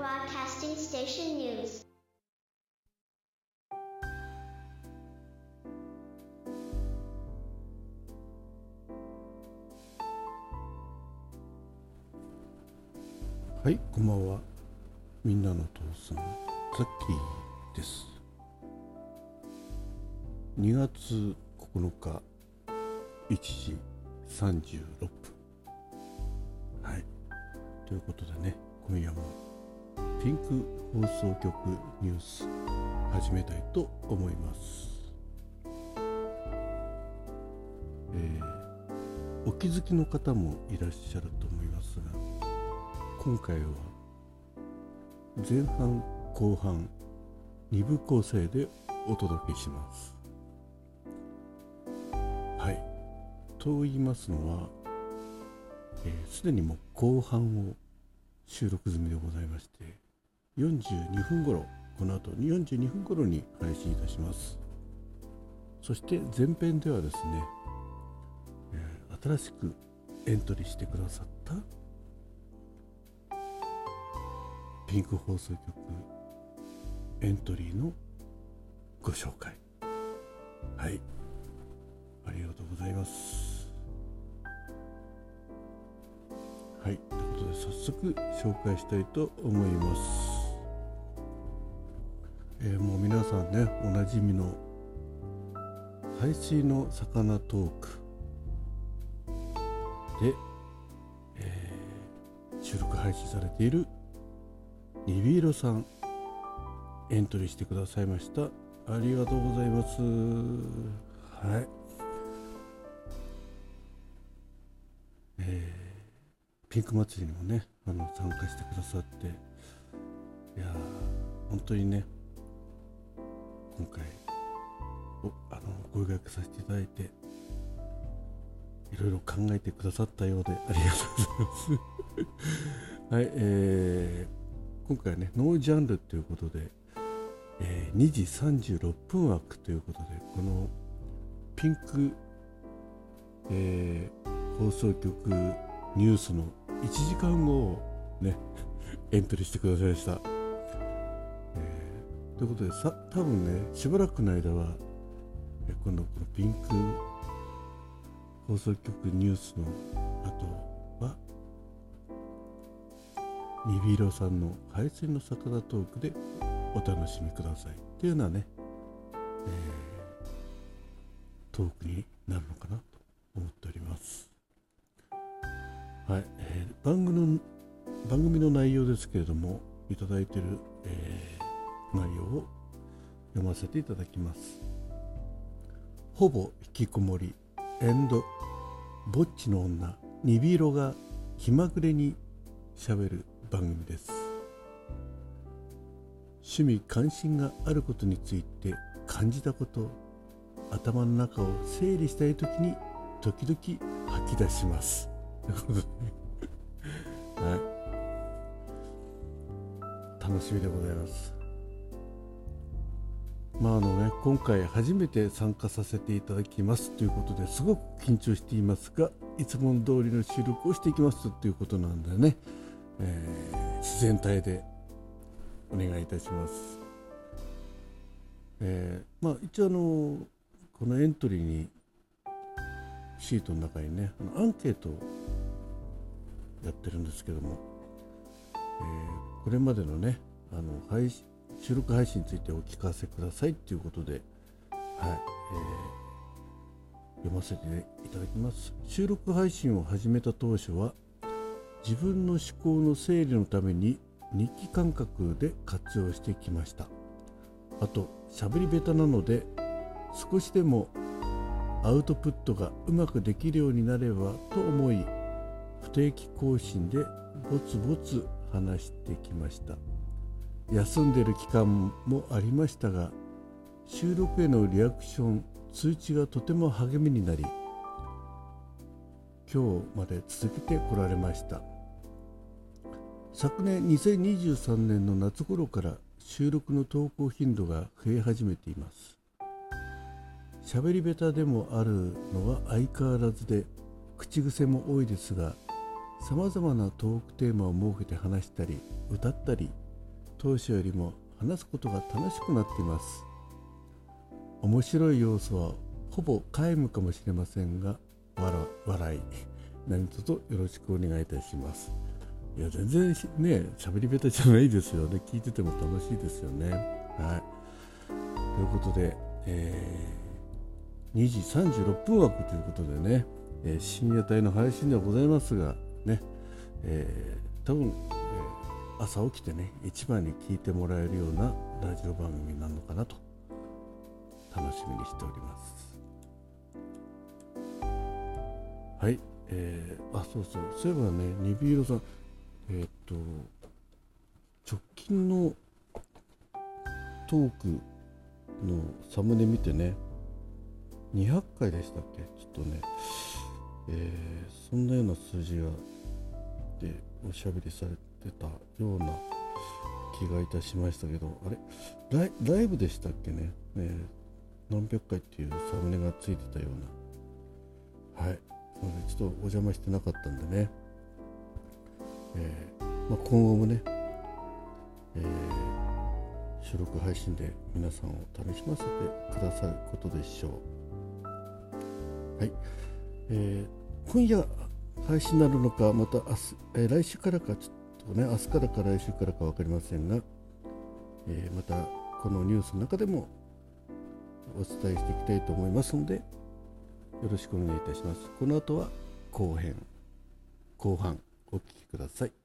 Broadcasting Station News. はい、こんばんは。みんなの父さん、ザッキーです。2月9日、1時36分。はい。ということでね、今夜もピンク放送局ニュース始めたいと思います。えーお気づきの方もいらっしゃると思いますが、今回は前半後半2部構成でお届けしますはいと言いますのはすで、にもう後半を収録済みでございまして42分頃この後42分頃に配信いたします。そして前編ではですね、えー新しくエントリーしてくださったピンク放送局エントリーのご紹介。はい。ありがとうございます。はい。ということで早速紹介したいと思います。えーもう皆さんねおなじみの排水の魚トークで、えー収録配信されているニビーロさんエントリーしてくださいました。ありがとうございます。はい。えーピンク祭りにもねあの参加してくださっていや本当にね今回おあのご予約させていただいていろいろ考えてくださったようでありがとうございます。はい、えー今回はねノージャンルということで、えー2時36分枠ということでこのピンク、えー放送局ニュースの1時間後をねエントリーしてくださいました、ということでさ多分ねしばらくの間は今度このピンク放送局ニュースの後はニビロさんの排水の魚トークでお楽しみください。っていうようなね、えートークになるのかなと思っております。はい、えー番組の番組の内容ですけれどもいただいている、えー内容を読ませていただきます。ほぼ引きこもりエンドぼっちの女ニビロが気まぐれにしゃべる番組です。趣味関心があることについて感じたこと頭の中を整理したい時に時々吐き出します。はい。楽しみでございます。まああのね今回初めて参加させていただきますということですごく緊張していますがいつも通りの収録をしていきますということなんでね、えー自然体でお願いいたします。えーまあ一応あのこのエントリーにシートの中にねあのアンケートをやってるんですけども、えーこれまでのねあの配信収録配信についてお聞かせくださいということで、はいえー読ませていただきます。収録配信を始めた当初は自分の思考の整理のために日記感覚で活用してきました。あと喋り下手なので少しでもアウトプットがうまくできるようになればと思い不定期更新でぼつぼつ話してきました。休んでる期間もありましたが収録へのリアクション通知がとても励みになり今日まで続けてこられました。昨年2023年の夏頃から収録の投稿頻度が増え始めています。喋り下手でもあるのは相変わらずで口癖も多いですがさまざまなトークテーマを設けて話したり歌ったり当初よりも話すことが楽しくなっています。面白い要素はほぼ皆無かもしれませんが笑い何卒よろしくお願いいたします。いや全然ね喋り下手じゃないですよね。聞いてても楽しいですよね。はい。ということで、えー、2時36分枠ということでね、えー、深夜帯の配信ではございますがね、えー、多分、朝起きてね一番に聞いてもらえるようなラジオ番組なのかなと楽しみにしております。はいえー、あそうそう。そういえばねニビーロさんえっ、と直近のトークのサムネ見てね200回でしたっけ？ちょっとね、えー、そんなような数字がでおしゃべりされてたような気がいたしましたけどあれ？ライブでしたっけね、え。ー、何百回っていうサムネがついてたような。はい。ちょっとお邪魔してなかったんでね、えーまあ、今後もね、えー、収録配信で皆さんを楽しませてくださることでしょう。はい、えー、今夜配信になるのか、また明日、えー、来週からか、ちょっととね、明日からか来週からか分かりませんが、えー、またこのニュースの中でもお伝えしていきたいと思いますので、よろしくお願いいたします。この後は後編、後半お聴きください。